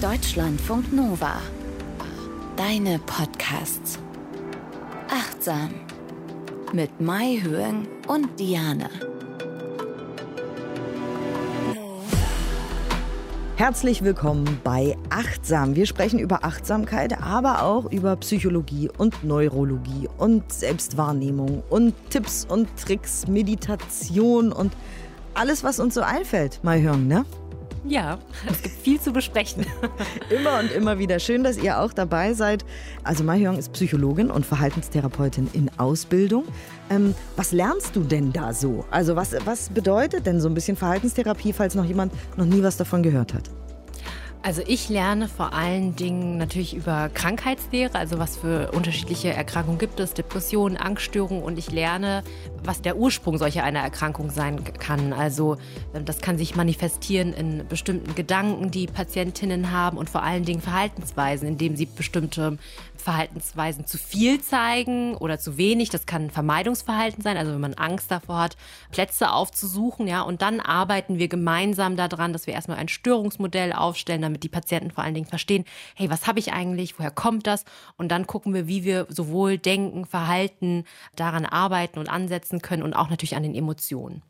Deutschlandfunk Nova. Deine Podcasts. Achtsam. Mit Mai Höhen und Diane. Herzlich willkommen bei Achtsam. Wir sprechen über Achtsamkeit, aber auch über Psychologie und Neurologie und Selbstwahrnehmung und Tipps und Tricks, Meditation und alles, was uns so einfällt. Mal hören, ne? Ja, es gibt viel zu besprechen. immer und immer wieder. Schön, dass ihr auch dabei seid. Also Mahjong ist Psychologin und Verhaltenstherapeutin in Ausbildung. Ähm, was lernst du denn da so? Also was, was bedeutet denn so ein bisschen Verhaltenstherapie, falls noch jemand noch nie was davon gehört hat? Also ich lerne vor allen Dingen natürlich über Krankheitslehre, also was für unterschiedliche Erkrankungen gibt es, Depressionen, Angststörungen und ich lerne, was der Ursprung solcher einer Erkrankung sein kann. Also ähm, das kann sich manifestieren in bestimmten Gedanken, die Patientinnen haben und vor allen Dingen Verhaltensweisen, indem sie bestimmte Verhaltensweisen zu viel zeigen oder zu wenig. Das kann ein Vermeidungsverhalten sein, also wenn man Angst davor hat, Plätze aufzusuchen, ja, und dann arbeiten wir gemeinsam daran, dass wir erstmal ein Störungsmodell aufstellen, damit die Patienten vor allen Dingen verstehen, hey, was habe ich eigentlich, woher kommt das? Und dann gucken wir, wie wir sowohl denken, Verhalten, daran arbeiten und ansetzen können und auch natürlich an den Emotionen.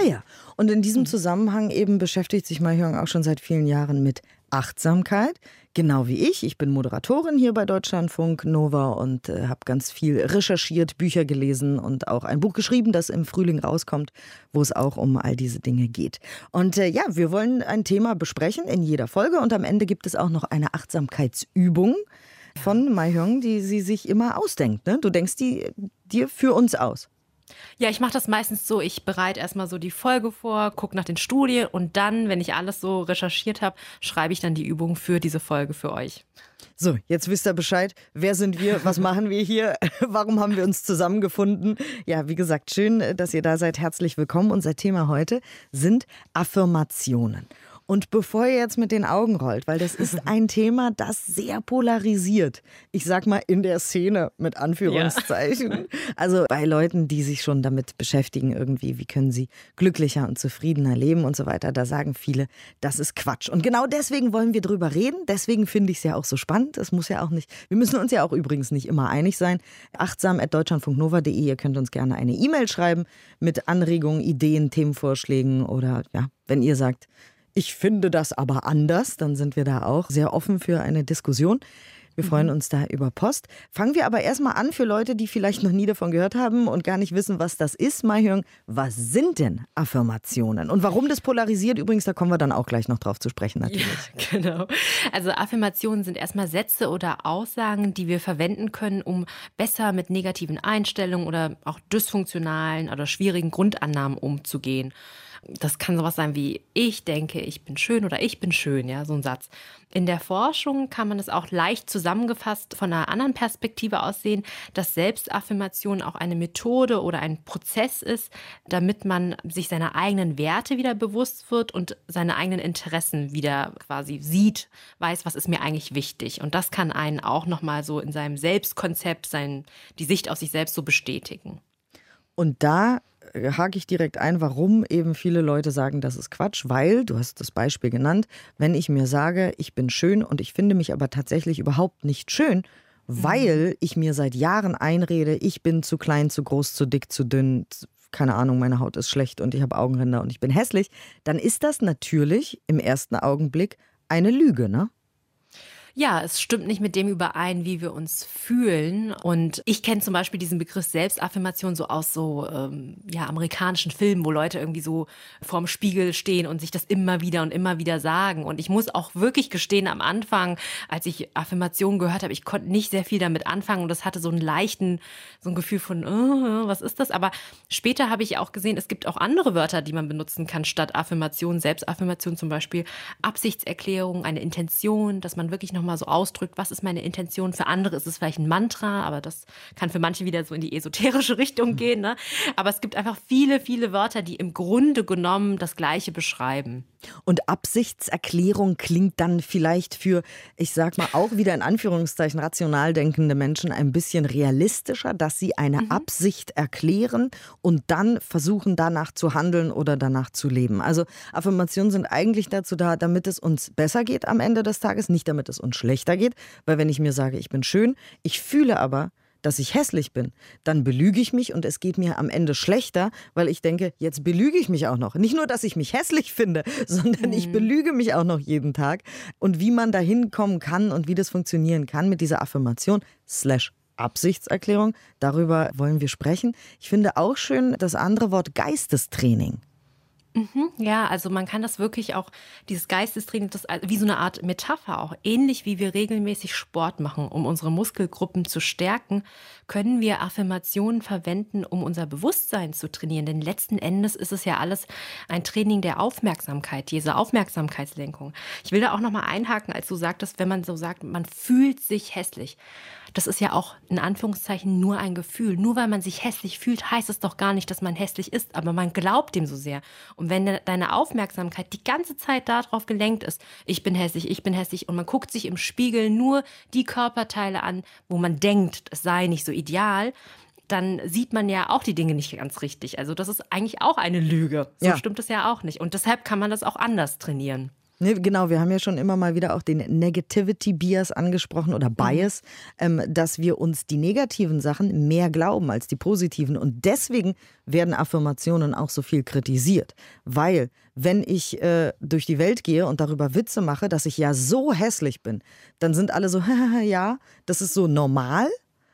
Ah ja, und in diesem Zusammenhang eben beschäftigt sich Mahjong auch schon seit vielen Jahren mit Achtsamkeit, genau wie ich. Ich bin Moderatorin hier bei Deutschlandfunk Nova und äh, habe ganz viel recherchiert, Bücher gelesen und auch ein Buch geschrieben, das im Frühling rauskommt, wo es auch um all diese Dinge geht. Und äh, ja, wir wollen ein Thema besprechen in jeder Folge und am Ende gibt es auch noch eine Achtsamkeitsübung von Mai Hyung, die sie sich immer ausdenkt. Ne? Du denkst die dir für uns aus. Ja, ich mache das meistens so, ich bereite erstmal so die Folge vor, gucke nach den Studien und dann, wenn ich alles so recherchiert habe, schreibe ich dann die Übung für diese Folge für euch. So, jetzt wisst ihr Bescheid. Wer sind wir? Was machen wir hier? Warum haben wir uns zusammengefunden? Ja, wie gesagt, schön, dass ihr da seid. Herzlich willkommen. Unser Thema heute sind Affirmationen. Und bevor ihr jetzt mit den Augen rollt, weil das ist ein Thema, das sehr polarisiert. Ich sag mal in der Szene mit Anführungszeichen. Ja. Also bei Leuten, die sich schon damit beschäftigen, irgendwie, wie können sie glücklicher und zufriedener leben und so weiter, da sagen viele, das ist Quatsch. Und genau deswegen wollen wir drüber reden. Deswegen finde ich es ja auch so spannend. Es muss ja auch nicht, wir müssen uns ja auch übrigens nicht immer einig sein. Achtsam.deutschlandfunknova.de, ihr könnt uns gerne eine E-Mail schreiben mit Anregungen, Ideen, Themenvorschlägen oder ja, wenn ihr sagt, ich finde das aber anders. Dann sind wir da auch sehr offen für eine Diskussion. Wir freuen mhm. uns da über Post. Fangen wir aber erstmal an für Leute, die vielleicht noch nie davon gehört haben und gar nicht wissen, was das ist. Mahjong, was sind denn Affirmationen? Und warum das polarisiert? Übrigens, da kommen wir dann auch gleich noch drauf zu sprechen, natürlich. Ja, genau. Also Affirmationen sind erstmal Sätze oder Aussagen, die wir verwenden können, um besser mit negativen Einstellungen oder auch dysfunktionalen oder schwierigen Grundannahmen umzugehen. Das kann sowas sein wie ich denke, ich bin schön oder ich bin schön, ja, so ein Satz. In der Forschung kann man es auch leicht zusammengefasst von einer anderen Perspektive aus sehen, dass Selbstaffirmation auch eine Methode oder ein Prozess ist, damit man sich seiner eigenen Werte wieder bewusst wird und seine eigenen Interessen wieder quasi sieht, weiß, was ist mir eigentlich wichtig. Und das kann einen auch nochmal so in seinem Selbstkonzept, sein, die Sicht auf sich selbst so bestätigen. Und da hake ich direkt ein, warum eben viele Leute sagen, das ist Quatsch, weil, du hast das Beispiel genannt, wenn ich mir sage, ich bin schön und ich finde mich aber tatsächlich überhaupt nicht schön, weil ich mir seit Jahren einrede, ich bin zu klein, zu groß, zu dick, zu dünn, keine Ahnung, meine Haut ist schlecht und ich habe Augenränder und ich bin hässlich, dann ist das natürlich im ersten Augenblick eine Lüge, ne? Ja, es stimmt nicht mit dem überein, wie wir uns fühlen. Und ich kenne zum Beispiel diesen Begriff Selbstaffirmation so aus so ähm, ja, amerikanischen Filmen, wo Leute irgendwie so vorm Spiegel stehen und sich das immer wieder und immer wieder sagen. Und ich muss auch wirklich gestehen, am Anfang, als ich Affirmationen gehört habe, ich konnte nicht sehr viel damit anfangen und das hatte so einen leichten, so ein Gefühl von, oh, was ist das? Aber später habe ich auch gesehen, es gibt auch andere Wörter, die man benutzen kann statt Affirmation, Selbstaffirmation zum Beispiel, Absichtserklärung, eine Intention, dass man wirklich noch nochmal so ausdrückt, was ist meine Intention. Für andere ist es vielleicht ein Mantra, aber das kann für manche wieder so in die esoterische Richtung gehen. Ne? Aber es gibt einfach viele, viele Wörter, die im Grunde genommen das Gleiche beschreiben. Und Absichtserklärung klingt dann vielleicht für, ich sag mal, auch wieder in Anführungszeichen rational denkende Menschen ein bisschen realistischer, dass sie eine mhm. Absicht erklären und dann versuchen, danach zu handeln oder danach zu leben. Also Affirmationen sind eigentlich dazu da, damit es uns besser geht am Ende des Tages, nicht damit es uns schlechter geht. Weil wenn ich mir sage, ich bin schön, ich fühle aber, dass ich hässlich bin, dann belüge ich mich und es geht mir am Ende schlechter, weil ich denke, jetzt belüge ich mich auch noch. Nicht nur, dass ich mich hässlich finde, sondern mhm. ich belüge mich auch noch jeden Tag. Und wie man dahin kommen kann und wie das funktionieren kann mit dieser Affirmation slash Absichtserklärung, darüber wollen wir sprechen. Ich finde auch schön das andere Wort Geistestraining. Mhm, ja, also man kann das wirklich auch, dieses Geistestraining, das wie so eine Art Metapher auch, ähnlich wie wir regelmäßig Sport machen, um unsere Muskelgruppen zu stärken, können wir Affirmationen verwenden, um unser Bewusstsein zu trainieren. Denn letzten Endes ist es ja alles ein Training der Aufmerksamkeit, diese Aufmerksamkeitslenkung. Ich will da auch nochmal einhaken, als du sagtest, wenn man so sagt, man fühlt sich hässlich das ist ja auch in Anführungszeichen nur ein Gefühl. Nur weil man sich hässlich fühlt, heißt es doch gar nicht, dass man hässlich ist, aber man glaubt dem so sehr. Und wenn deine Aufmerksamkeit die ganze Zeit darauf gelenkt ist, ich bin hässlich, ich bin hässlich, und man guckt sich im Spiegel nur die Körperteile an, wo man denkt, es sei nicht so ideal, dann sieht man ja auch die Dinge nicht ganz richtig. Also das ist eigentlich auch eine Lüge. So ja. stimmt es ja auch nicht. Und deshalb kann man das auch anders trainieren. Ne, genau, wir haben ja schon immer mal wieder auch den Negativity Bias angesprochen oder Bias, mhm. ähm, dass wir uns die negativen Sachen mehr glauben als die positiven. Und deswegen werden Affirmationen auch so viel kritisiert. Weil, wenn ich äh, durch die Welt gehe und darüber Witze mache, dass ich ja so hässlich bin, dann sind alle so, ja, das ist so normal.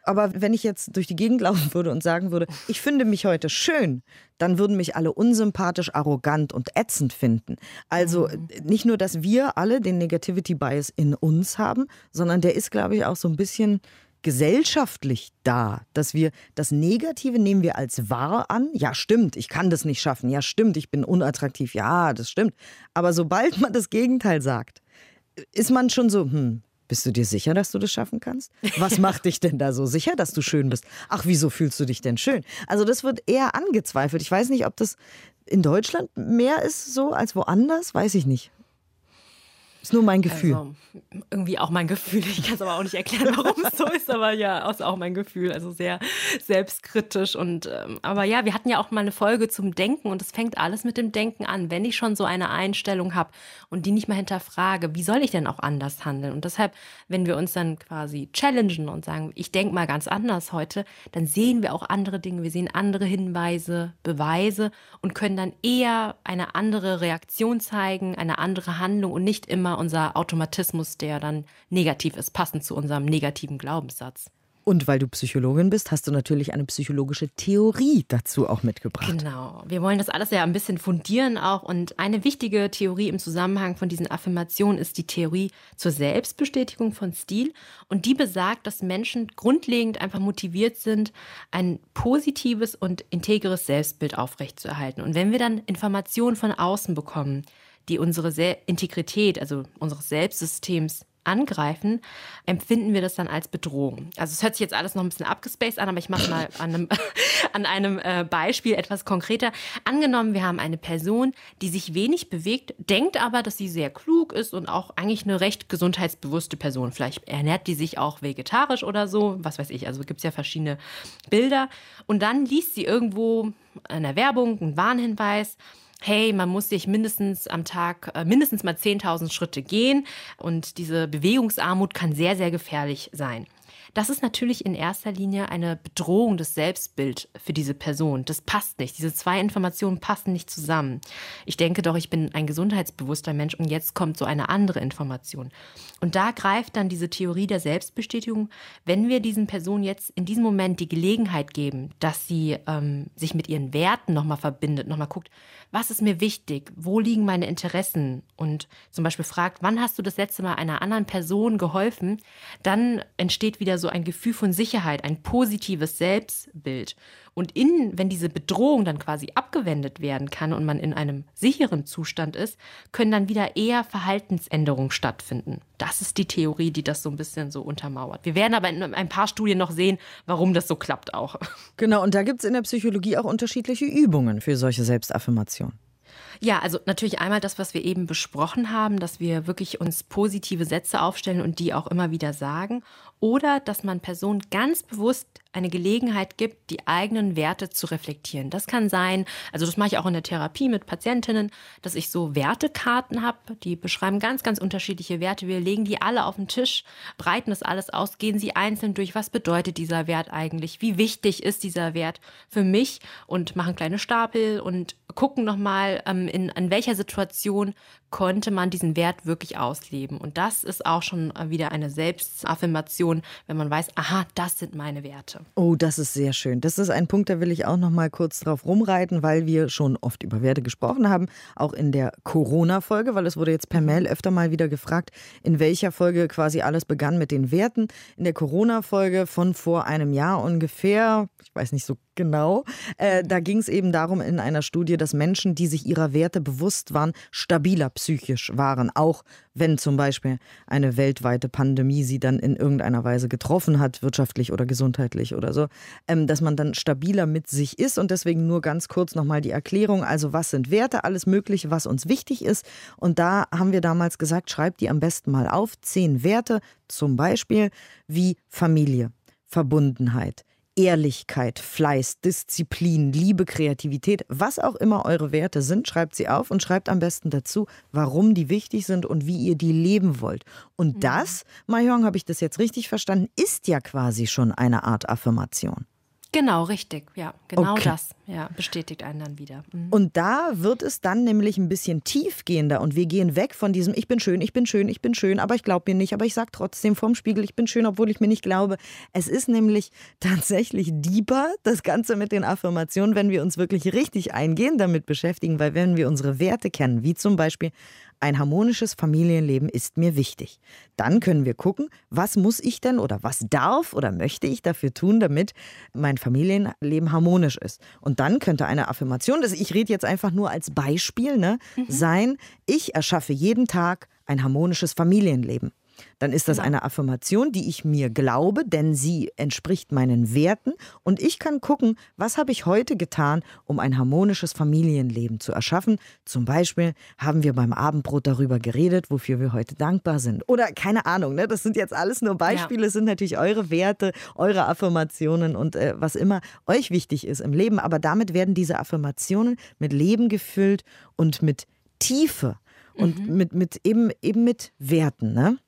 Aber wenn ich jetzt durch die Gegend laufen würde und sagen würde, ich finde mich heute schön, dann würden mich alle unsympathisch, arrogant und ätzend finden. Also mhm. nicht nur, dass wir alle den Negativity Bias in uns haben, sondern der ist, glaube ich, auch so ein bisschen gesellschaftlich da, dass wir das Negative nehmen wir als wahr an. Ja, stimmt, ich kann das nicht schaffen. Ja, stimmt, ich bin unattraktiv. Ja, das stimmt. Aber sobald man das Gegenteil sagt, ist man schon so, hm, bist du dir sicher, dass du das schaffen kannst? Was macht dich denn da so sicher, dass du schön bist? Ach, wieso fühlst du dich denn schön? Also das wird eher angezweifelt. Ich weiß nicht, ob das in Deutschland mehr ist so als woanders, weiß ich nicht. Ist nur mein Gefühl. Also, irgendwie auch mein Gefühl. Ich kann es aber auch nicht erklären, warum es so ist, aber ja, ist auch mein Gefühl. Also sehr selbstkritisch. Und ähm, aber ja, wir hatten ja auch mal eine Folge zum Denken und es fängt alles mit dem Denken an. Wenn ich schon so eine Einstellung habe und die nicht mal hinterfrage, wie soll ich denn auch anders handeln? Und deshalb, wenn wir uns dann quasi challengen und sagen, ich denke mal ganz anders heute, dann sehen wir auch andere Dinge, wir sehen andere Hinweise, Beweise und können dann eher eine andere Reaktion zeigen, eine andere Handlung und nicht immer unser Automatismus, der dann negativ ist, passend zu unserem negativen Glaubenssatz. Und weil du Psychologin bist, hast du natürlich eine psychologische Theorie dazu auch mitgebracht. Genau. Wir wollen das alles ja ein bisschen fundieren auch. Und eine wichtige Theorie im Zusammenhang von diesen Affirmationen ist die Theorie zur Selbstbestätigung von Stil. Und die besagt, dass Menschen grundlegend einfach motiviert sind, ein positives und integres Selbstbild aufrechtzuerhalten. Und wenn wir dann Informationen von außen bekommen, die unsere Se Integrität, also unseres Selbstsystems angreifen, empfinden wir das dann als Bedrohung. Also es hört sich jetzt alles noch ein bisschen abgespaced an, aber ich mache mal an einem, an einem äh, Beispiel etwas konkreter. Angenommen, wir haben eine Person, die sich wenig bewegt, denkt aber, dass sie sehr klug ist und auch eigentlich eine recht gesundheitsbewusste Person. Vielleicht ernährt die sich auch vegetarisch oder so, was weiß ich. Also gibt es ja verschiedene Bilder. Und dann liest sie irgendwo in der Werbung einen Warnhinweis, hey, man muss sich mindestens am Tag äh, mindestens mal 10.000 Schritte gehen und diese Bewegungsarmut kann sehr, sehr gefährlich sein. Das ist natürlich in erster Linie eine Bedrohung des Selbstbild für diese Person. Das passt nicht. Diese zwei Informationen passen nicht zusammen. Ich denke doch, ich bin ein gesundheitsbewusster Mensch und jetzt kommt so eine andere Information. Und da greift dann diese Theorie der Selbstbestätigung, wenn wir diesen Personen jetzt in diesem Moment die Gelegenheit geben, dass sie ähm, sich mit ihren Werten nochmal verbindet, nochmal guckt, was ist mir wichtig, wo liegen meine Interessen? Und zum Beispiel fragt, wann hast du das letzte Mal einer anderen Person geholfen, dann entsteht wieder so ein Gefühl von Sicherheit, ein positives Selbstbild. Und in, wenn diese Bedrohung dann quasi abgewendet werden kann und man in einem sicheren Zustand ist, können dann wieder eher Verhaltensänderungen stattfinden. Das ist die Theorie, die das so ein bisschen so untermauert. Wir werden aber in ein paar Studien noch sehen, warum das so klappt auch. Genau, und da gibt es in der Psychologie auch unterschiedliche Übungen für solche Selbstaffirmationen. Ja, also natürlich einmal das, was wir eben besprochen haben, dass wir wirklich uns positive Sätze aufstellen und die auch immer wieder sagen. Oder dass man Personen ganz bewusst eine Gelegenheit gibt, die eigenen Werte zu reflektieren. Das kann sein, also das mache ich auch in der Therapie mit Patientinnen, dass ich so Wertekarten habe, die beschreiben ganz, ganz unterschiedliche Werte. Wir legen die alle auf den Tisch, breiten das alles aus, gehen sie einzeln durch, was bedeutet dieser Wert eigentlich, wie wichtig ist dieser Wert für mich und machen kleine Stapel und gucken nochmal, ähm, in, in welcher Situation konnte man diesen Wert wirklich ausleben. Und das ist auch schon wieder eine Selbstaffirmation, wenn man weiß, aha, das sind meine Werte. Oh, das ist sehr schön. Das ist ein Punkt, da will ich auch noch mal kurz drauf rumreiten, weil wir schon oft über Werte gesprochen haben, auch in der Corona-Folge, weil es wurde jetzt per Mail öfter mal wieder gefragt, in welcher Folge quasi alles begann mit den Werten. In der Corona-Folge von vor einem Jahr ungefähr, ich weiß nicht so genau, äh, da ging es eben darum in einer Studie, dass Menschen, die sich ihrer Werte bewusst waren, stabiler psychisch waren, auch wenn zum Beispiel eine weltweite Pandemie sie dann in irgendeiner Weise getroffen hat, wirtschaftlich oder gesundheitlich oder so, ähm, dass man dann stabiler mit sich ist. Und deswegen nur ganz kurz nochmal die Erklärung, also was sind Werte, alles Mögliche, was uns wichtig ist. Und da haben wir damals gesagt, schreibt die am besten mal auf, zehn Werte, zum Beispiel wie Familie, Verbundenheit, Ehrlichkeit, Fleiß, Disziplin, Liebe, Kreativität, was auch immer eure Werte sind, schreibt sie auf und schreibt am besten dazu, warum die wichtig sind und wie ihr die leben wollt. Und mhm. das, Mahjong, habe ich das jetzt richtig verstanden, ist ja quasi schon eine Art Affirmation. Genau, richtig. Ja, genau okay. das. Ja, bestätigt einen dann wieder. Mhm. Und da wird es dann nämlich ein bisschen tiefgehender und wir gehen weg von diesem Ich bin schön, ich bin schön, ich bin schön, aber ich glaube mir nicht, aber ich sage trotzdem vorm Spiegel, ich bin schön, obwohl ich mir nicht glaube. Es ist nämlich tatsächlich deeper, das Ganze mit den Affirmationen, wenn wir uns wirklich richtig eingehen damit beschäftigen, weil wenn wir unsere Werte kennen, wie zum Beispiel ein harmonisches Familienleben ist mir wichtig. Dann können wir gucken, was muss ich denn oder was darf oder möchte ich dafür tun, damit mein Familienleben harmonisch ist. Und dann könnte eine Affirmation, das ich rede jetzt einfach nur als Beispiel, ne, mhm. sein, ich erschaffe jeden Tag ein harmonisches Familienleben dann ist das genau. eine Affirmation, die ich mir glaube, denn sie entspricht meinen Werten und ich kann gucken, was habe ich heute getan, um ein harmonisches Familienleben zu erschaffen. Zum Beispiel haben wir beim Abendbrot darüber geredet, wofür wir heute dankbar sind. Oder keine Ahnung, ne? das sind jetzt alles nur Beispiele, ja. es sind natürlich eure Werte, eure Affirmationen und äh, was immer euch wichtig ist im Leben. Aber damit werden diese Affirmationen mit Leben gefüllt und mit Tiefe und mhm. mit, mit eben, eben mit Werten. Ne?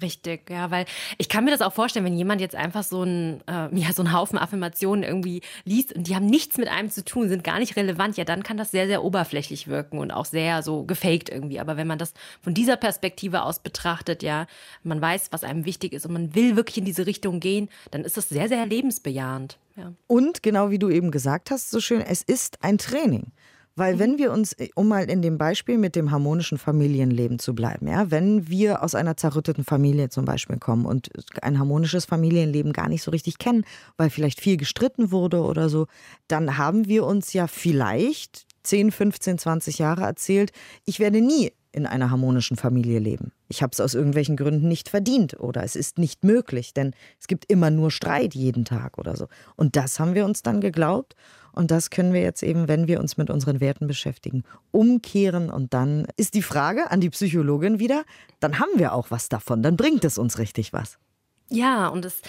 Richtig, ja, weil ich kann mir das auch vorstellen, wenn jemand jetzt einfach so ein, äh, ja, so einen Haufen Affirmationen irgendwie liest und die haben nichts mit einem zu tun, sind gar nicht relevant, ja, dann kann das sehr, sehr oberflächlich wirken und auch sehr so gefaked irgendwie. Aber wenn man das von dieser Perspektive aus betrachtet, ja, man weiß, was einem wichtig ist und man will wirklich in diese Richtung gehen, dann ist das sehr, sehr lebensbejahend. Ja. Und genau wie du eben gesagt hast, so schön, es ist ein Training. Weil wenn wir uns, äh, um mal in dem Beispiel mit dem harmonischen Familienleben zu bleiben, ja, wenn wir aus einer zerrütteten Familie zum Beispiel kommen und ein harmonisches Familienleben gar nicht so richtig kennen, weil vielleicht viel gestritten wurde oder so, dann haben wir uns ja vielleicht 10, 15, 20 Jahre erzählt, ich werde nie in einer harmonischen Familie leben. Ich habe es aus irgendwelchen Gründen nicht verdient oder es ist nicht möglich, denn es gibt immer nur Streit jeden Tag oder so. Und das haben wir uns dann geglaubt und das können wir jetzt eben, wenn wir uns mit unseren Werten beschäftigen, umkehren. Und dann ist die Frage an die Psychologin wieder, dann haben wir auch was davon, dann bringt es uns richtig was. Ja, und es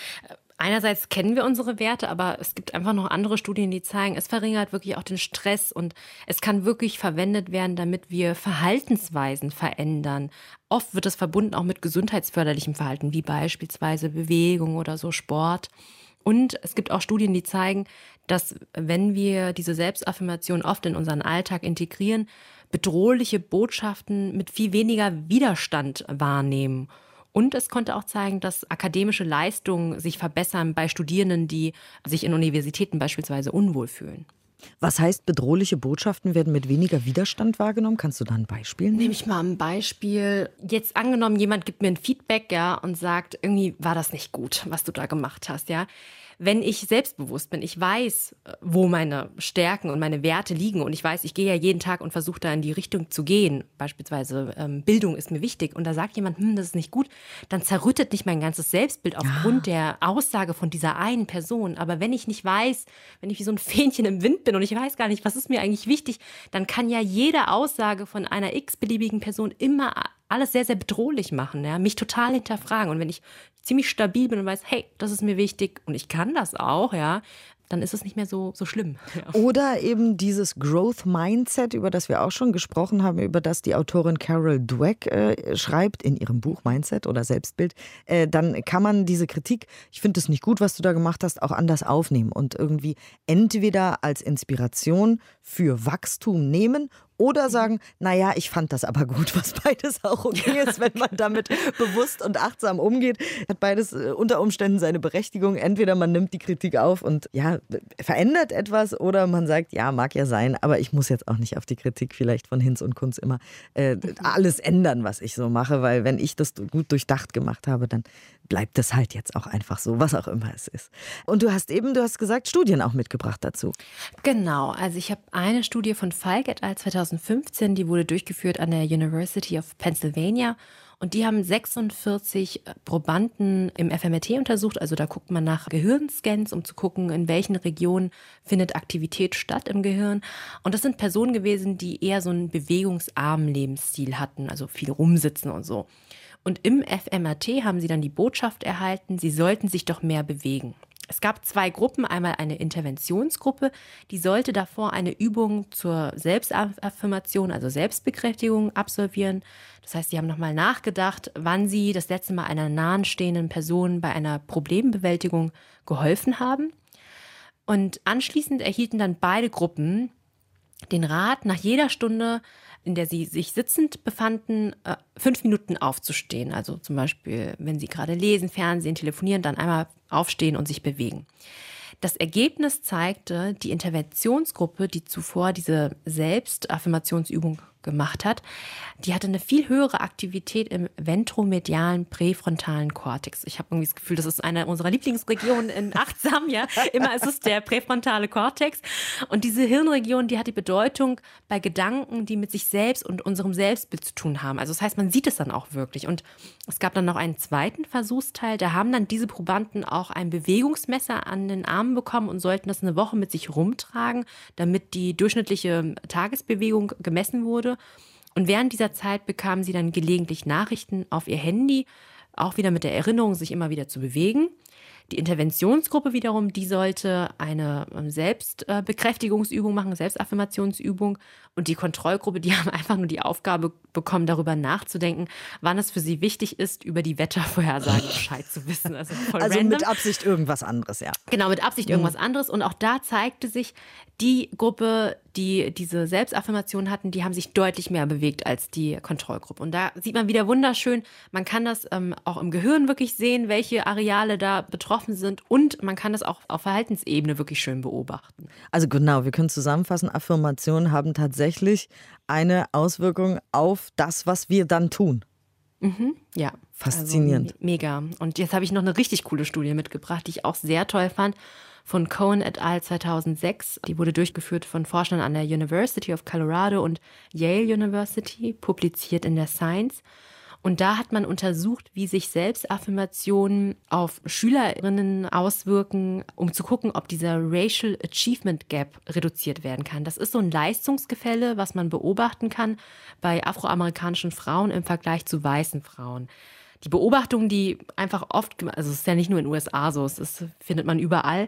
einerseits kennen wir unsere Werte, aber es gibt einfach noch andere Studien, die zeigen, es verringert wirklich auch den Stress und es kann wirklich verwendet werden, damit wir Verhaltensweisen verändern. Oft wird es verbunden auch mit gesundheitsförderlichem Verhalten, wie beispielsweise Bewegung oder so Sport. Und es gibt auch Studien, die zeigen, dass wenn wir diese Selbstaffirmation oft in unseren Alltag integrieren, bedrohliche Botschaften mit viel weniger Widerstand wahrnehmen. Und es konnte auch zeigen, dass akademische Leistungen sich verbessern bei Studierenden, die sich in Universitäten beispielsweise unwohl fühlen. Was heißt, bedrohliche Botschaften werden mit weniger Widerstand wahrgenommen? Kannst du da ein Beispiel nehmen? Nehme ich mal ein Beispiel. Jetzt angenommen, jemand gibt mir ein Feedback, ja, und sagt, irgendwie war das nicht gut, was du da gemacht hast, ja wenn ich selbstbewusst bin, ich weiß, wo meine Stärken und meine Werte liegen und ich weiß, ich gehe ja jeden Tag und versuche da in die Richtung zu gehen, beispielsweise ähm, Bildung ist mir wichtig und da sagt jemand, hm, das ist nicht gut, dann zerrüttet nicht mein ganzes Selbstbild aufgrund ja. der Aussage von dieser einen Person. Aber wenn ich nicht weiß, wenn ich wie so ein Fähnchen im Wind bin und ich weiß gar nicht, was ist mir eigentlich wichtig, dann kann ja jede Aussage von einer x-beliebigen Person immer alles sehr, sehr bedrohlich machen, ja, mich total hinterfragen. Und wenn ich ziemlich stabil bin und weiß, hey, das ist mir wichtig und ich kann das auch, ja, dann ist es nicht mehr so, so schlimm. Ja. Oder eben dieses Growth Mindset, über das wir auch schon gesprochen haben, über das die Autorin Carol Dweck äh, schreibt in ihrem Buch Mindset oder Selbstbild, äh, dann kann man diese Kritik, ich finde es nicht gut, was du da gemacht hast, auch anders aufnehmen und irgendwie entweder als Inspiration für Wachstum nehmen oder sagen, naja, ich fand das aber gut, was beides auch okay ist, wenn man damit bewusst und achtsam umgeht. Hat beides äh, unter Umständen seine Berechtigung. Entweder man nimmt die Kritik auf und ja, verändert etwas oder man sagt, ja, mag ja sein, aber ich muss jetzt auch nicht auf die Kritik vielleicht von Hinz und Kunz immer äh, alles ändern, was ich so mache, weil wenn ich das gut durchdacht gemacht habe, dann bleibt es halt jetzt auch einfach so, was auch immer es ist. Und du hast eben, du hast gesagt, Studien auch mitgebracht dazu. Genau, also ich habe eine Studie von Falk et al. 2000 2015, die wurde durchgeführt an der University of Pennsylvania. Und die haben 46 Probanden im FMRT untersucht. Also da guckt man nach Gehirnscans, um zu gucken, in welchen Regionen findet Aktivität statt im Gehirn. Und das sind Personen gewesen, die eher so einen bewegungsarmen Lebensstil hatten, also viel rumsitzen und so. Und im FMRT haben sie dann die Botschaft erhalten, sie sollten sich doch mehr bewegen. Es gab zwei Gruppen, einmal eine Interventionsgruppe, die sollte davor eine Übung zur Selbstaffirmation, also Selbstbekräftigung absolvieren. Das heißt, sie haben nochmal nachgedacht, wann sie das letzte Mal einer nahenstehenden Person bei einer Problembewältigung geholfen haben. Und anschließend erhielten dann beide Gruppen den Rat, nach jeder Stunde in der sie sich sitzend befanden, äh, fünf Minuten aufzustehen. Also zum Beispiel, wenn sie gerade lesen, Fernsehen, telefonieren, dann einmal aufstehen und sich bewegen. Das Ergebnis zeigte, die Interventionsgruppe, die zuvor diese Selbstaffirmationsübung gemacht hat, die hatte eine viel höhere Aktivität im ventromedialen präfrontalen Kortex. Ich habe irgendwie das Gefühl, das ist eine unserer Lieblingsregionen in Achtsam, ja. Immer ist es der präfrontale Kortex. Und diese Hirnregion, die hat die Bedeutung bei Gedanken, die mit sich selbst und unserem Selbstbild zu tun haben. Also das heißt, man sieht es dann auch wirklich. Und es gab dann noch einen zweiten Versuchsteil. Da haben dann diese Probanden auch ein Bewegungsmesser an den Armen bekommen und sollten das eine Woche mit sich rumtragen, damit die durchschnittliche Tagesbewegung gemessen wurde. Und während dieser Zeit bekamen sie dann gelegentlich Nachrichten auf ihr Handy, auch wieder mit der Erinnerung, sich immer wieder zu bewegen. Die Interventionsgruppe wiederum, die sollte eine ähm, Selbstbekräftigungsübung machen, Selbstaffirmationsübung. Und die Kontrollgruppe, die haben einfach nur die Aufgabe bekommen, darüber nachzudenken, wann es für sie wichtig ist, über die Wettervorhersage Bescheid zu wissen. Also, also mit Absicht irgendwas anderes, ja. Genau, mit Absicht irgendwas mhm. anderes. Und auch da zeigte sich, die Gruppe, die diese Selbstaffirmation hatten, die haben sich deutlich mehr bewegt als die Kontrollgruppe. Und da sieht man wieder wunderschön, man kann das ähm, auch im Gehirn wirklich sehen, welche Areale da betroffen sind. Und man kann das auch auf Verhaltensebene wirklich schön beobachten. Also genau, wir können zusammenfassen, Affirmationen haben tatsächlich eine Auswirkung auf das, was wir dann tun. Mhm, ja. Faszinierend. Also, mega. Und jetzt habe ich noch eine richtig coole Studie mitgebracht, die ich auch sehr toll fand von Cohen et al. 2006. Die wurde durchgeführt von Forschern an der University of Colorado und Yale University, publiziert in der Science. Und da hat man untersucht, wie sich Selbstaffirmationen auf Schülerinnen auswirken, um zu gucken, ob dieser Racial Achievement Gap reduziert werden kann. Das ist so ein Leistungsgefälle, was man beobachten kann bei afroamerikanischen Frauen im Vergleich zu weißen Frauen die Beobachtung, die einfach oft, also es ist ja nicht nur in den USA so, es ist, findet man überall,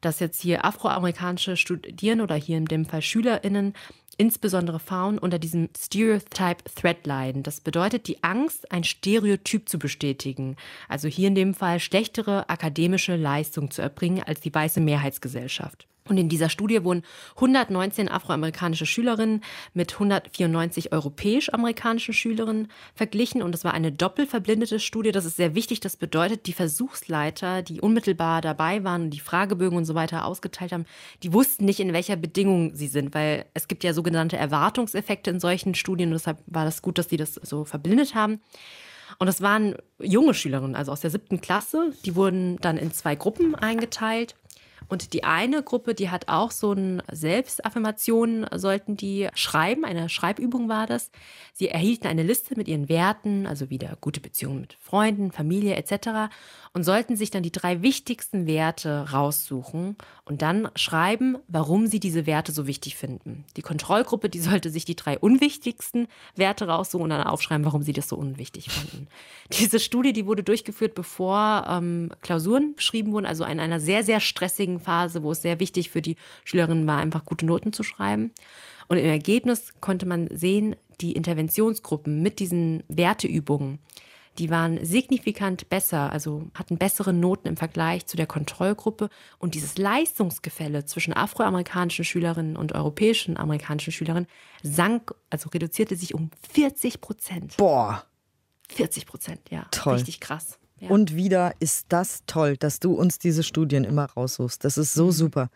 dass jetzt hier afroamerikanische Studierende oder hier in dem Fall SchülerInnen, insbesondere Frauen, unter diesem Stereotype Threat leiden. Das bedeutet die Angst, ein Stereotyp zu bestätigen. Also hier in dem Fall schlechtere akademische Leistung zu erbringen als die weiße Mehrheitsgesellschaft. Und in dieser Studie wurden 119 afroamerikanische Schülerinnen mit 194 europäisch-amerikanischen Schülerinnen verglichen. Und es war eine doppelverblindete Studie. Das ist sehr wichtig. Das bedeutet, die Versuchsleiter, die unmittelbar dabei waren und die Fragebögen und so weiter ausgeteilt haben, die wussten nicht, in welcher Bedingung sie sind, weil es gibt ja sogenannte Erwartungseffekte in solchen Studien. Und deshalb war das gut, dass sie das so verblindet haben. Und das waren junge Schülerinnen, also aus der siebten Klasse. Die wurden dann in zwei Gruppen eingeteilt. Und die eine Gruppe, die hat auch so ein Selbstaffirmationen, sollten die schreiben, eine Schreibübung war das. Sie erhielten eine Liste mit ihren Werten, also wieder gute Beziehungen mit Freunden, Familie etc. und sollten sich dann die drei wichtigsten Werte raussuchen und dann schreiben, warum sie diese Werte so wichtig finden. Die Kontrollgruppe, die sollte sich die drei unwichtigsten Werte raussuchen und dann aufschreiben, warum sie das so unwichtig fanden. Diese Studie, die wurde durchgeführt, bevor ähm, Klausuren beschrieben wurden, also in einer sehr, sehr stressigen Phase, wo es sehr wichtig für die Schülerinnen war, einfach gute Noten zu schreiben. Und im Ergebnis konnte man sehen, die Interventionsgruppen mit diesen Werteübungen, die waren signifikant besser, also hatten bessere Noten im Vergleich zu der Kontrollgruppe. Und dieses Leistungsgefälle zwischen afroamerikanischen Schülerinnen und europäischen amerikanischen Schülerinnen sank, also reduzierte sich um 40 Prozent. Boah. 40 Prozent, ja. Toll. Richtig krass. Ja. Und wieder ist das toll, dass du uns diese Studien immer raussuchst. Das ist so Mhm. super.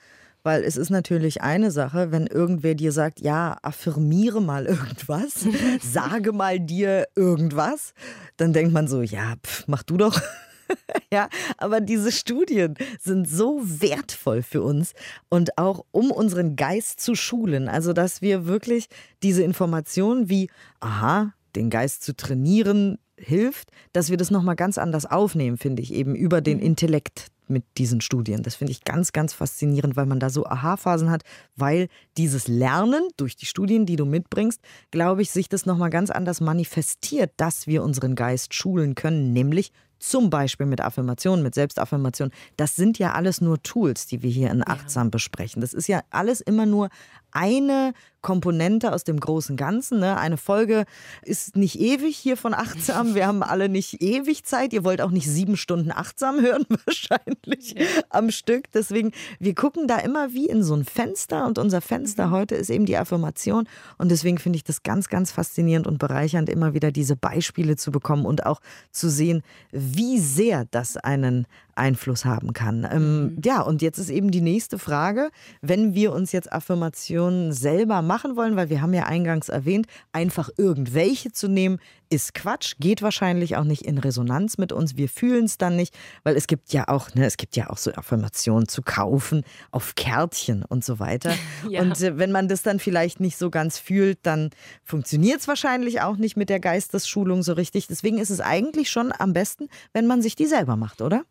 Weil es ist natürlich eine Sache, wenn irgendwer dir sagt, ja, affirmiere mal irgendwas, sage mal dir irgendwas, dann denkt man so, ja, pf, mach du doch. ja, aber diese Studien sind so wertvoll für uns und auch um unseren Geist zu schulen. Also, dass wir wirklich diese Informationen wie, aha, den Geist zu trainieren, hilft, dass wir das nochmal ganz anders aufnehmen, finde ich, eben über den Intellekt mit diesen Studien. Das finde ich ganz, ganz faszinierend, weil man da so Aha-Phasen hat, weil dieses Lernen durch die Studien, die du mitbringst, glaube ich, sich das nochmal ganz anders manifestiert, dass wir unseren Geist schulen können, nämlich zum Beispiel mit Affirmationen, mit Selbstaffirmationen. Das sind ja alles nur Tools, die wir hier in Achtsam besprechen. Das ist ja alles immer nur eine Komponente aus dem großen Ganzen. Ne? Eine Folge ist nicht ewig hier von Achtsam. Wir haben alle nicht ewig Zeit. Ihr wollt auch nicht sieben Stunden Achtsam hören, wahrscheinlich am Stück. Deswegen, wir gucken da immer wie in so ein Fenster und unser Fenster heute ist eben die Affirmation. Und deswegen finde ich das ganz, ganz faszinierend und bereichernd, immer wieder diese Beispiele zu bekommen und auch zu sehen, wie sehr das einen Einfluss haben kann. Ähm, ja, und jetzt ist eben die nächste Frage, wenn wir uns jetzt Affirmationen selber machen wollen, weil wir haben ja eingangs erwähnt, einfach irgendwelche zu nehmen, ist Quatsch, geht wahrscheinlich auch nicht in Resonanz mit uns. Wir fühlen es dann nicht, weil es gibt ja auch, ne, es gibt ja auch so Affirmationen zu kaufen auf Kärtchen und so weiter. Ja. Und äh, wenn man das dann vielleicht nicht so ganz fühlt, dann funktioniert es wahrscheinlich auch nicht mit der Geistesschulung so richtig. Deswegen ist es eigentlich schon am besten, wenn man sich die selber macht, oder?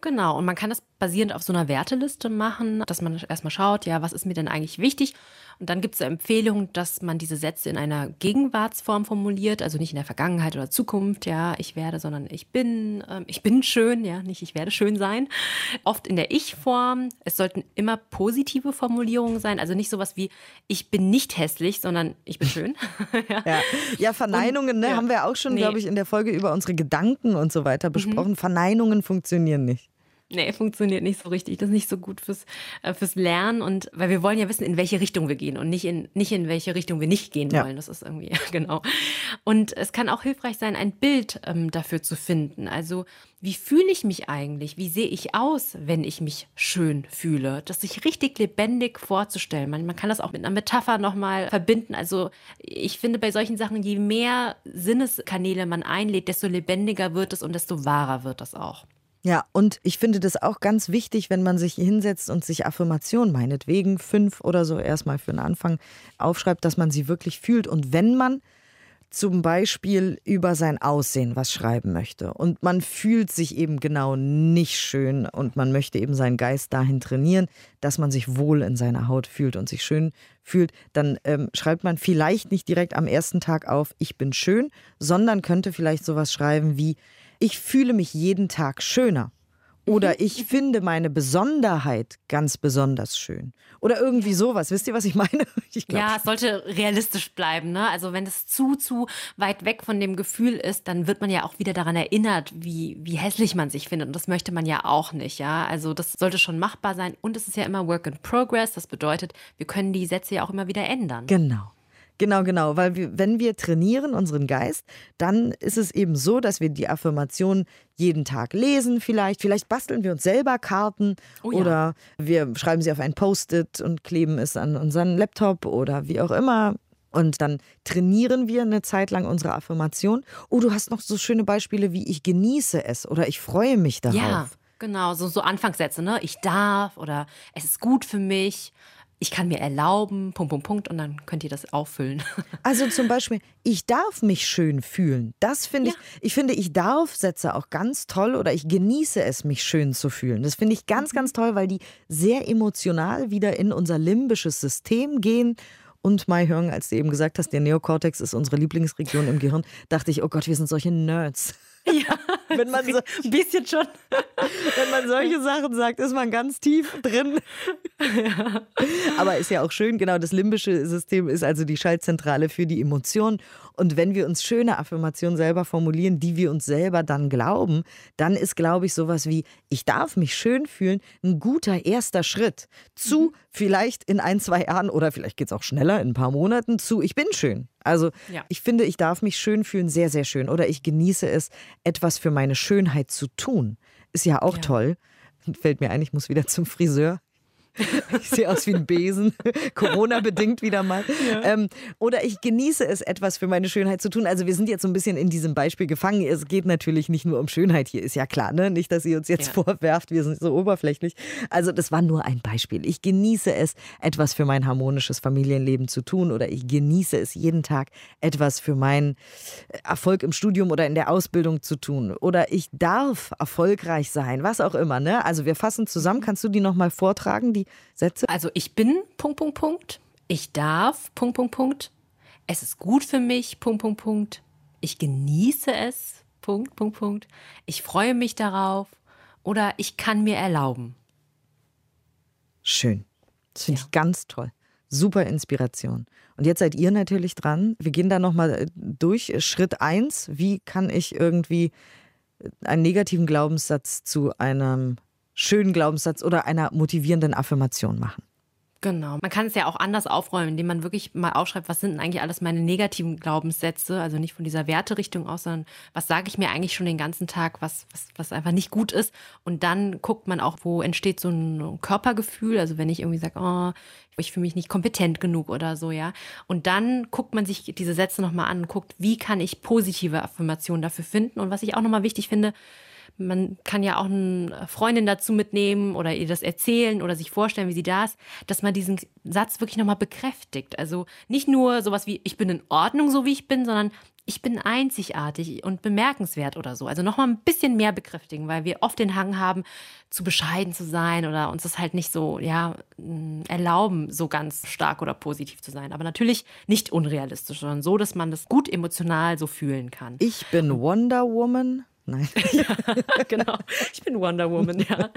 Genau, und man kann das basierend auf so einer Werteliste machen, dass man erstmal schaut, ja, was ist mir denn eigentlich wichtig? Und dann gibt es eine Empfehlung, dass man diese Sätze in einer Gegenwartsform formuliert, also nicht in der Vergangenheit oder Zukunft, ja, ich werde, sondern ich bin, ähm, ich bin schön, ja, nicht ich werde schön sein. Oft in der Ich-Form. Es sollten immer positive Formulierungen sein, also nicht sowas wie ich bin nicht hässlich, sondern ich bin schön. ja. Ja, ja Verneinungen ne, ja. haben wir auch schon, Nee. glaube ich, in der Folge über unsere Gedanken und so weiter besprochen. Verneinungen funktionieren. Nee, funktioniert nicht so richtig. Das ist nicht so gut fürs, äh, fürs Lernen und weil wir wollen ja wissen, in welche Richtung wir gehen und nicht in, nicht in welche Richtung wir nicht gehen Ja. wollen. Das ist irgendwie, genau. Und es kann auch hilfreich sein, ein Bild ähm, dafür zu finden. Also, wie fühle ich mich eigentlich? Wie sehe ich aus, wenn ich mich schön fühle? Das sich richtig lebendig vorzustellen. Man, man kann das auch mit einer Metapher nochmal verbinden. Also, ich finde bei solchen Sachen, je mehr Sinneskanäle man einlädt, desto lebendiger wird es und desto wahrer wird das auch. Ja, und ich finde das auch ganz wichtig, wenn man sich hinsetzt und sich Affirmationen, meinetwegen fünf oder so erstmal für den Anfang aufschreibt, dass man sie wirklich fühlt. Und wenn man zum Beispiel über sein Aussehen was schreiben möchte und man fühlt sich eben genau nicht schön und man möchte eben seinen Geist dahin trainieren, dass man sich wohl in seiner Haut fühlt und sich schön fühlt, dann ähm, schreibt man vielleicht nicht direkt am ersten Tag auf, ich bin schön, sondern könnte vielleicht sowas schreiben wie, ich fühle mich jeden Tag schöner. Oder ich finde meine Besonderheit ganz besonders schön. Oder irgendwie sowas. Wisst ihr, was ich meine? Ich Ja, es sollte realistisch bleiben. Ne? Also wenn es zu, zu weit weg von dem Gefühl ist, dann wird man ja auch wieder daran erinnert, wie, wie hässlich man sich findet. Und das möchte man ja auch nicht. Ja, Also das sollte schon machbar sein. Und es ist ja immer Work in Progress. Das bedeutet, wir können die Sätze ja auch immer wieder ändern. Genau. Genau, genau, weil wir, wenn wir trainieren unseren Geist, dann ist es eben so, dass wir die Affirmationen jeden Tag lesen vielleicht. Vielleicht basteln wir uns selber Karten Oh ja. oder wir schreiben sie auf ein Post-it und kleben es an unseren Laptop oder wie auch immer. Und dann trainieren wir eine Zeit lang unsere Affirmation. Oh, du hast noch so schöne Beispiele wie ich genieße es oder ich freue mich darauf. Ja, genau, so, so Anfangssätze, ne? Ich darf oder es ist gut für mich ich kann mir erlauben, Punkt, Punkt, Punkt, und dann könnt ihr das auffüllen. Also zum Beispiel, ich darf mich schön fühlen. Das finde ja. ich, ich finde, ich darf Sätze auch ganz toll oder ich genieße es, mich schön zu fühlen. Das finde ich ganz, mhm. ganz toll, weil die sehr emotional wieder in unser limbisches System gehen. Und Mai Hörn, als du eben gesagt hast, der Neokortex ist unsere Lieblingsregion im Gehirn, dachte ich, oh Gott, wir sind solche Nerds. Ja, wenn man so, ein bisschen schon. Wenn man solche Sachen sagt, ist man ganz tief drin. Ja. Aber ist ja auch schön, genau, das limbische System ist also die Schaltzentrale für die Emotionen. Und wenn wir uns schöne Affirmationen selber formulieren, die wir uns selber dann glauben, dann ist, glaube ich, sowas wie, ich darf mich schön fühlen, ein guter erster Schritt zu mhm. vielleicht in ein, zwei Jahren oder vielleicht geht es auch schneller, in ein paar Monaten zu, ich bin schön. Also ja. ich finde, ich darf mich schön fühlen, sehr, sehr schön. Oder ich genieße es, etwas für meine Schönheit zu tun. Ist ja auch ja. toll. Fällt mir ein, ich muss wieder zum Friseur. Ich sehe aus wie ein Besen, Corona-bedingt wieder mal. Ja. Ähm, oder ich genieße es, etwas für meine Schönheit zu tun. Also wir sind jetzt so ein bisschen in diesem Beispiel gefangen. Es geht natürlich nicht nur um Schönheit hier, ist ja klar. Ne? Nicht, dass ihr uns jetzt ja. vorwerft, wir sind so oberflächlich. Also das war nur ein Beispiel. Ich genieße es, etwas für mein harmonisches Familienleben zu tun. Oder ich genieße es, jeden Tag etwas für meinen Erfolg im Studium oder in der Ausbildung zu tun. Oder ich darf erfolgreich sein, was auch immer. Ne? Also wir fassen zusammen. Mhm. Kannst du die nochmal vortragen, die Sätze? Also ich bin, Punkt, Punkt, Punkt. Ich darf, Punkt, Punkt, Punkt. Es ist gut für mich, Punkt, Punkt, Punkt. Ich genieße es, Punkt, Punkt, Punkt. Ich freue mich darauf oder ich kann mir erlauben. Schön. Das finde ja. ich ganz toll. Super Inspiration. Und jetzt seid ihr natürlich dran. Wir gehen da nochmal äh, durch. Schritt eins: Wie kann ich irgendwie einen negativen Glaubenssatz zu einem schönen Glaubenssatz oder einer motivierenden Affirmation machen. Genau. Man kann es ja auch anders aufräumen, indem man wirklich mal aufschreibt, was sind denn eigentlich alles meine negativen Glaubenssätze, also nicht von dieser Werterichtung aus, sondern was sage ich mir eigentlich schon den ganzen Tag, was, was, was einfach nicht gut ist. Und dann guckt man auch, wo entsteht so ein Körpergefühl, also wenn ich irgendwie sage, oh, ich fühle mich nicht kompetent genug oder so, ja. Und dann guckt man sich diese Sätze nochmal an und guckt, wie kann ich positive Affirmationen dafür finden. Und was ich auch nochmal wichtig finde, man kann ja auch eine Freundin dazu mitnehmen oder ihr das erzählen oder sich vorstellen, wie sie da ist, dass man diesen Satz wirklich nochmal bekräftigt. Also nicht nur sowas wie, ich bin in Ordnung, so wie ich bin, sondern ich bin einzigartig und bemerkenswert oder so. Also nochmal ein bisschen mehr bekräftigen, weil wir oft den Hang haben, zu bescheiden zu sein oder uns das halt nicht so, ja, erlauben, so ganz stark oder positiv zu sein. Aber natürlich nicht unrealistisch, sondern so, dass man das gut emotional so fühlen kann. Ich bin Wonder Woman. Nein. ja, genau. Ich bin Wonder Woman, ja.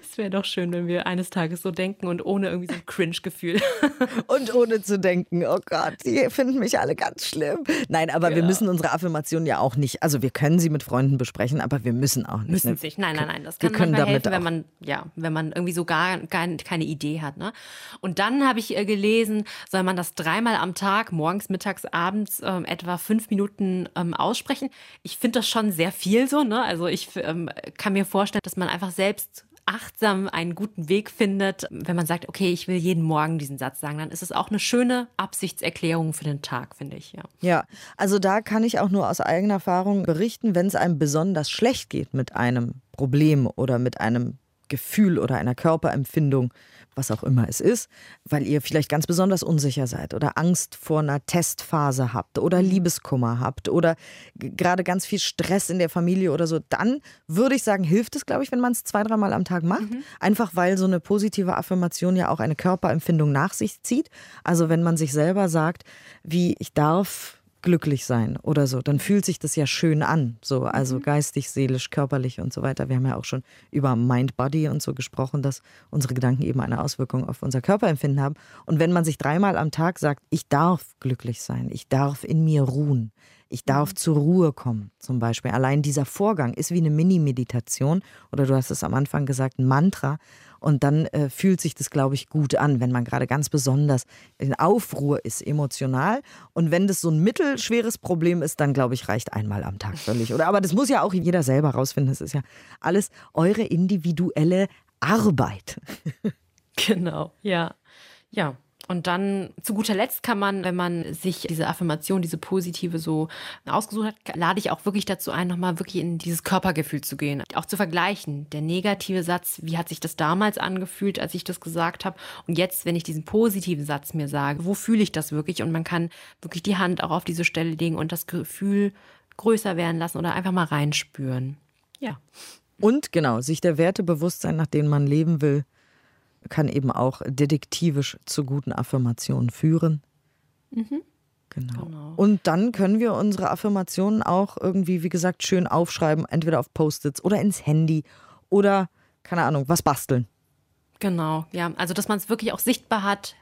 Es wäre doch schön, wenn wir eines Tages so denken und ohne irgendwie so ein Cringe-Gefühl. und ohne zu denken, oh Gott, die finden mich alle ganz schlimm. Nein, aber ja. wir müssen unsere Affirmationen ja auch nicht, also wir können sie mit Freunden besprechen, aber wir müssen auch nicht. Müssen ne? sich. Nein, nein, nein. Das kann wir können helfen, wenn man, ja, wenn man irgendwie so gar, gar keine Idee hat. Ne? Und dann habe ich äh, gelesen, soll man das dreimal am Tag, morgens, mittags, abends, ähm, etwa fünf Minuten ähm, aussprechen. Ich finde das schon sehr viel viel so, ne? Also ich ähm, kann mir vorstellen, dass man einfach selbst achtsam einen guten Weg findet, wenn man sagt, okay, ich will jeden Morgen diesen Satz sagen, dann ist es auch eine schöne Absichtserklärung für den Tag, finde ich, ja. Ja, also da kann ich auch nur aus eigener Erfahrung berichten, wenn es einem besonders schlecht geht mit einem Problem oder mit einem Gefühl oder einer Körperempfindung, was auch immer es ist, weil ihr vielleicht ganz besonders unsicher seid oder Angst vor einer Testphase habt oder mhm. Liebeskummer habt oder gerade ganz viel Stress in der Familie oder so, dann würde ich sagen, hilft es, glaube ich, wenn man es zwei, dreimal am Tag macht. Mhm. Einfach weil so eine positive Affirmation ja auch eine Körperempfindung nach sich zieht. Also wenn man sich selber sagt, wie ich darf glücklich sein oder so, dann fühlt sich das ja schön an. So, also mhm. geistig, seelisch, körperlich und so weiter. Wir haben ja auch schon über Mind, Body und so gesprochen, dass unsere Gedanken eben eine Auswirkung auf unser Körperempfinden haben. Und wenn man sich dreimal am Tag sagt, ich darf glücklich sein, ich darf in mir ruhen, ich darf mhm. zur Ruhe kommen, zum Beispiel. Allein dieser Vorgang ist wie eine Mini-Meditation oder du hast es am Anfang gesagt, ein Mantra. Und dann äh, fühlt sich das, glaube ich, gut an, wenn man gerade ganz besonders in Aufruhr ist, emotional. Und wenn das so ein mittelschweres Problem ist, dann, glaube ich, reicht einmal am Tag völlig. Oder aber das muss ja auch jeder selber rausfinden. Das ist ja alles eure individuelle Arbeit. Genau, ja. Ja, Und dann zu guter Letzt kann man, wenn man sich diese Affirmation, diese positive so ausgesucht hat, lade ich auch wirklich dazu ein, nochmal wirklich in dieses Körpergefühl zu gehen. Auch zu vergleichen. Der negative Satz, wie hat sich das damals angefühlt, als ich das gesagt habe? Und jetzt, wenn ich diesen positiven Satz mir sage, wo fühle ich das wirklich? Und man kann wirklich die Hand auch auf diese Stelle legen und das Gefühl größer werden lassen oder einfach mal reinspüren. Ja. Und genau, sich der Werte bewusst sein, nach denen man leben will, kann eben auch detektivisch zu guten Affirmationen führen. Mhm. Genau. genau. Und dann können wir unsere Affirmationen auch irgendwie, wie gesagt, schön aufschreiben, entweder auf Post-its oder ins Handy oder, keine Ahnung, was basteln. Genau, ja. Also, dass man es wirklich auch sichtbar hat,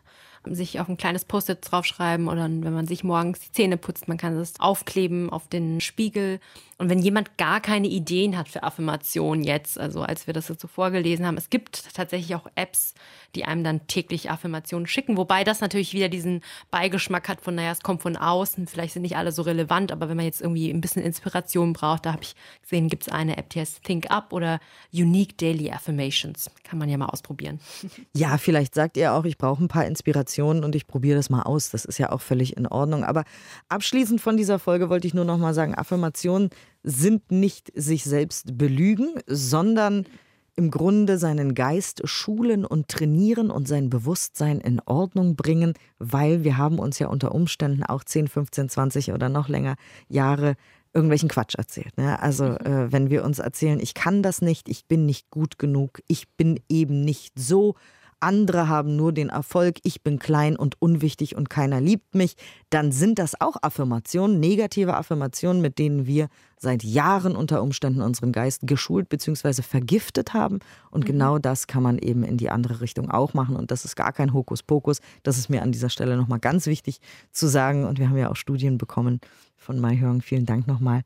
sich auf ein kleines Post-it draufschreiben oder wenn man sich morgens die Zähne putzt, man kann es aufkleben auf den Spiegel. Und wenn jemand gar keine Ideen hat für Affirmationen jetzt, also als wir das jetzt so vorgelesen haben, es gibt tatsächlich auch Apps, die einem dann täglich Affirmationen schicken, wobei das natürlich wieder diesen Beigeschmack hat von, naja, es kommt von außen, vielleicht sind nicht alle so relevant, aber wenn man jetzt irgendwie ein bisschen Inspiration braucht, da habe ich gesehen, gibt es eine App, die heißt Think Up oder Unique Daily Affirmations. Kann man ja mal ausprobieren. Ja, vielleicht sagt ihr auch, ich brauche ein paar Inspirationen und ich probiere das mal aus. Das ist ja auch völlig in Ordnung. Aber abschließend von dieser Folge wollte ich nur noch mal sagen, Affirmationen sind nicht sich selbst belügen, sondern im Grunde seinen Geist schulen und trainieren und sein Bewusstsein in Ordnung bringen, weil wir haben uns ja unter Umständen auch 10, 15, 20 oder noch länger Jahre irgendwelchen Quatsch erzählt. Ne? Also mhm. äh, wenn wir uns erzählen, ich kann das nicht, ich bin nicht gut genug, ich bin eben nicht so, andere haben nur den Erfolg, ich bin klein und unwichtig und keiner liebt mich, dann sind das auch Affirmationen, negative Affirmationen, mit denen wir seit Jahren unter Umständen unseren Geist geschult bzw. vergiftet haben. Und mhm. genau das kann man eben in die andere Richtung auch machen. Und das ist gar kein Hokuspokus. Das ist mir an dieser Stelle nochmal ganz wichtig zu sagen. Und wir haben ja auch Studien bekommen von MyHörn. Vielen Dank nochmal.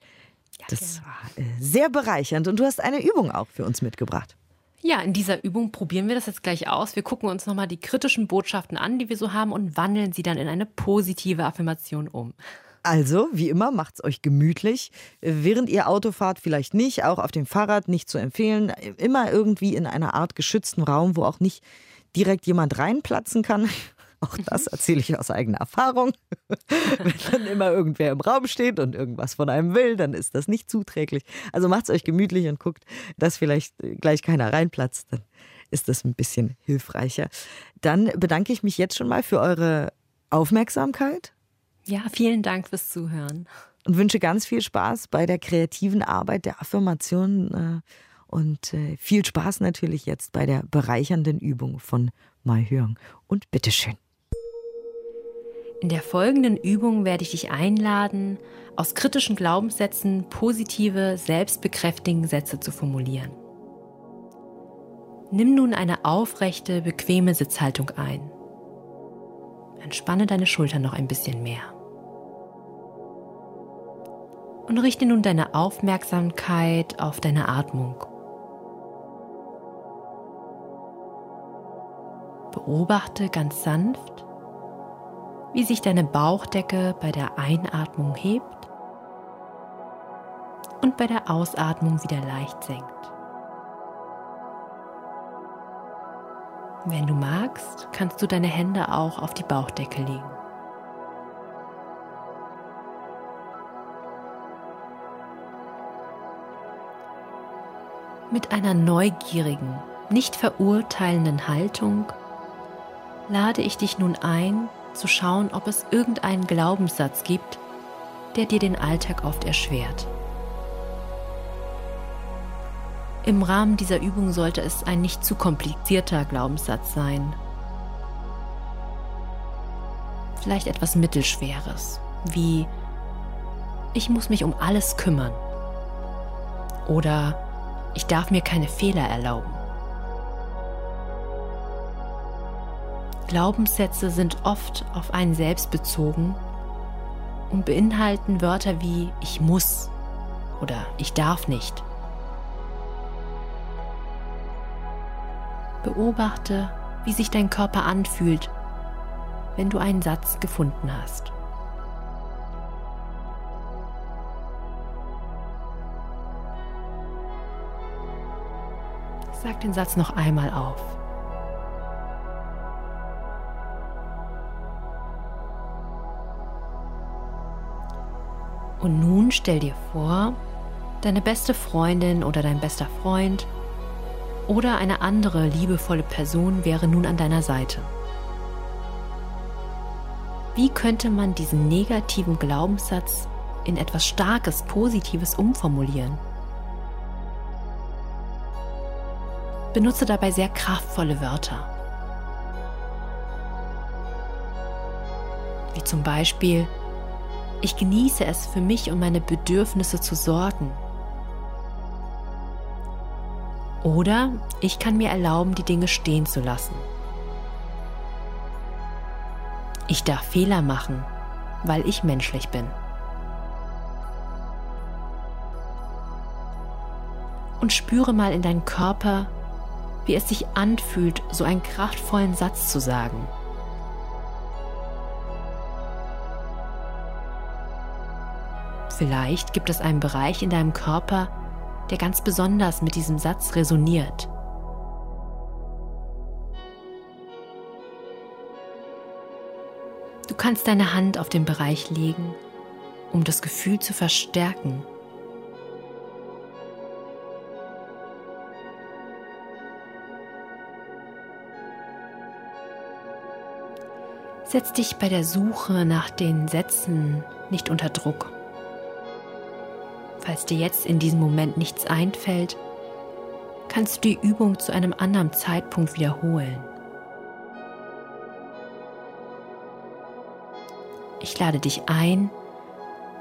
Das war äh, sehr bereichernd. Und du hast eine Übung auch für uns mitgebracht. Ja, in dieser Übung probieren wir das jetzt gleich aus. Wir gucken uns nochmal die kritischen Botschaften an, die wir so haben und wandeln sie dann in eine positive Affirmation um. Also, wie immer, macht es euch gemütlich. Während ihr Auto fahrt, vielleicht nicht, auch auf dem Fahrrad nicht zu empfehlen. Immer irgendwie in einer Art geschützten Raum, wo auch nicht direkt jemand reinplatzen kann. Auch das erzähle ich aus eigener Erfahrung. Wenn dann immer irgendwer im Raum steht und irgendwas von einem will, dann ist das nicht zuträglich. Also macht es euch gemütlich und guckt, dass vielleicht gleich keiner reinplatzt. Dann ist das ein bisschen hilfreicher. Dann bedanke ich mich jetzt schon mal für eure Aufmerksamkeit. Ja, vielen Dank fürs Zuhören. Und wünsche ganz viel Spaß bei der kreativen Arbeit der Affirmation äh, und äh, viel Spaß natürlich jetzt bei der bereichernden Übung von Mai Hörn. Und bitteschön. In der folgenden Übung werde ich dich einladen, aus kritischen Glaubenssätzen positive, selbstbekräftigende Sätze zu formulieren. Nimm nun eine aufrechte, bequeme Sitzhaltung ein. Entspanne deine Schultern noch ein bisschen mehr. Und richte nun deine Aufmerksamkeit auf deine Atmung. Beobachte ganz sanft, wie sich deine Bauchdecke bei der Einatmung hebt und bei der Ausatmung wieder leicht senkt. Wenn du magst, kannst du deine Hände auch auf die Bauchdecke legen. Mit einer neugierigen, nicht verurteilenden Haltung lade ich dich nun ein, zu schauen, ob es irgendeinen Glaubenssatz gibt, der dir den Alltag oft erschwert. Im Rahmen dieser Übung sollte es ein nicht zu komplizierter Glaubenssatz sein. Vielleicht etwas Mittelschweres, wie ich muss mich um alles kümmern oder ich darf mir keine Fehler erlauben. Glaubenssätze sind oft auf einen selbst bezogen und beinhalten Wörter wie ich muss oder ich darf nicht. Beobachte, wie sich dein Körper anfühlt, wenn du einen Satz gefunden hast. Sag den Satz noch einmal auf. Und nun stell dir vor, deine beste Freundin oder dein bester Freund oder eine andere liebevolle Person wäre nun an deiner Seite. Wie könnte man diesen negativen Glaubenssatz in etwas Starkes, Positives umformulieren? Benutze dabei sehr kraftvolle Wörter. Wie zum Beispiel, ich genieße es für mich und meine Bedürfnisse zu sorgen. Oder ich kann mir erlauben, die Dinge stehen zu lassen. Ich darf Fehler machen, weil ich menschlich bin. Und spüre mal in deinen Körper, wie es sich anfühlt, so einen kraftvollen Satz zu sagen. Vielleicht gibt es einen Bereich in deinem Körper, der ganz besonders mit diesem Satz resoniert. Du kannst deine Hand auf den Bereich legen, um das Gefühl zu verstärken. Setz dich bei der Suche nach den Sätzen nicht unter Druck. Falls dir jetzt in diesem Moment nichts einfällt, kannst du die Übung zu einem anderen Zeitpunkt wiederholen. Ich lade dich ein,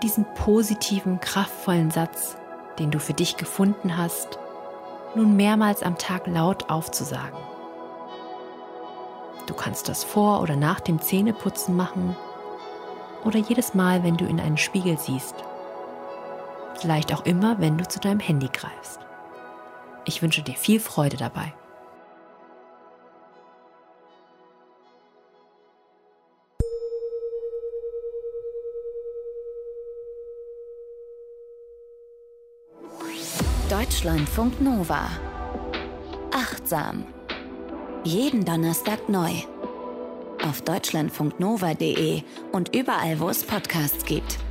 diesen positiven, kraftvollen Satz, den du für dich gefunden hast, nun mehrmals am Tag laut aufzusagen. Du kannst das vor oder nach dem Zähneputzen machen oder jedes Mal, wenn du in einen Spiegel siehst vielleicht auch immer, wenn du zu deinem Handy greifst. Ich wünsche dir viel Freude dabei. Deutschlandfunk Nova. Achtsam. Jeden Donnerstag neu. Auf deutschlandfunknova.de und überall, wo es Podcasts gibt.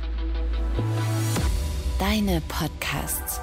Deine Podcasts.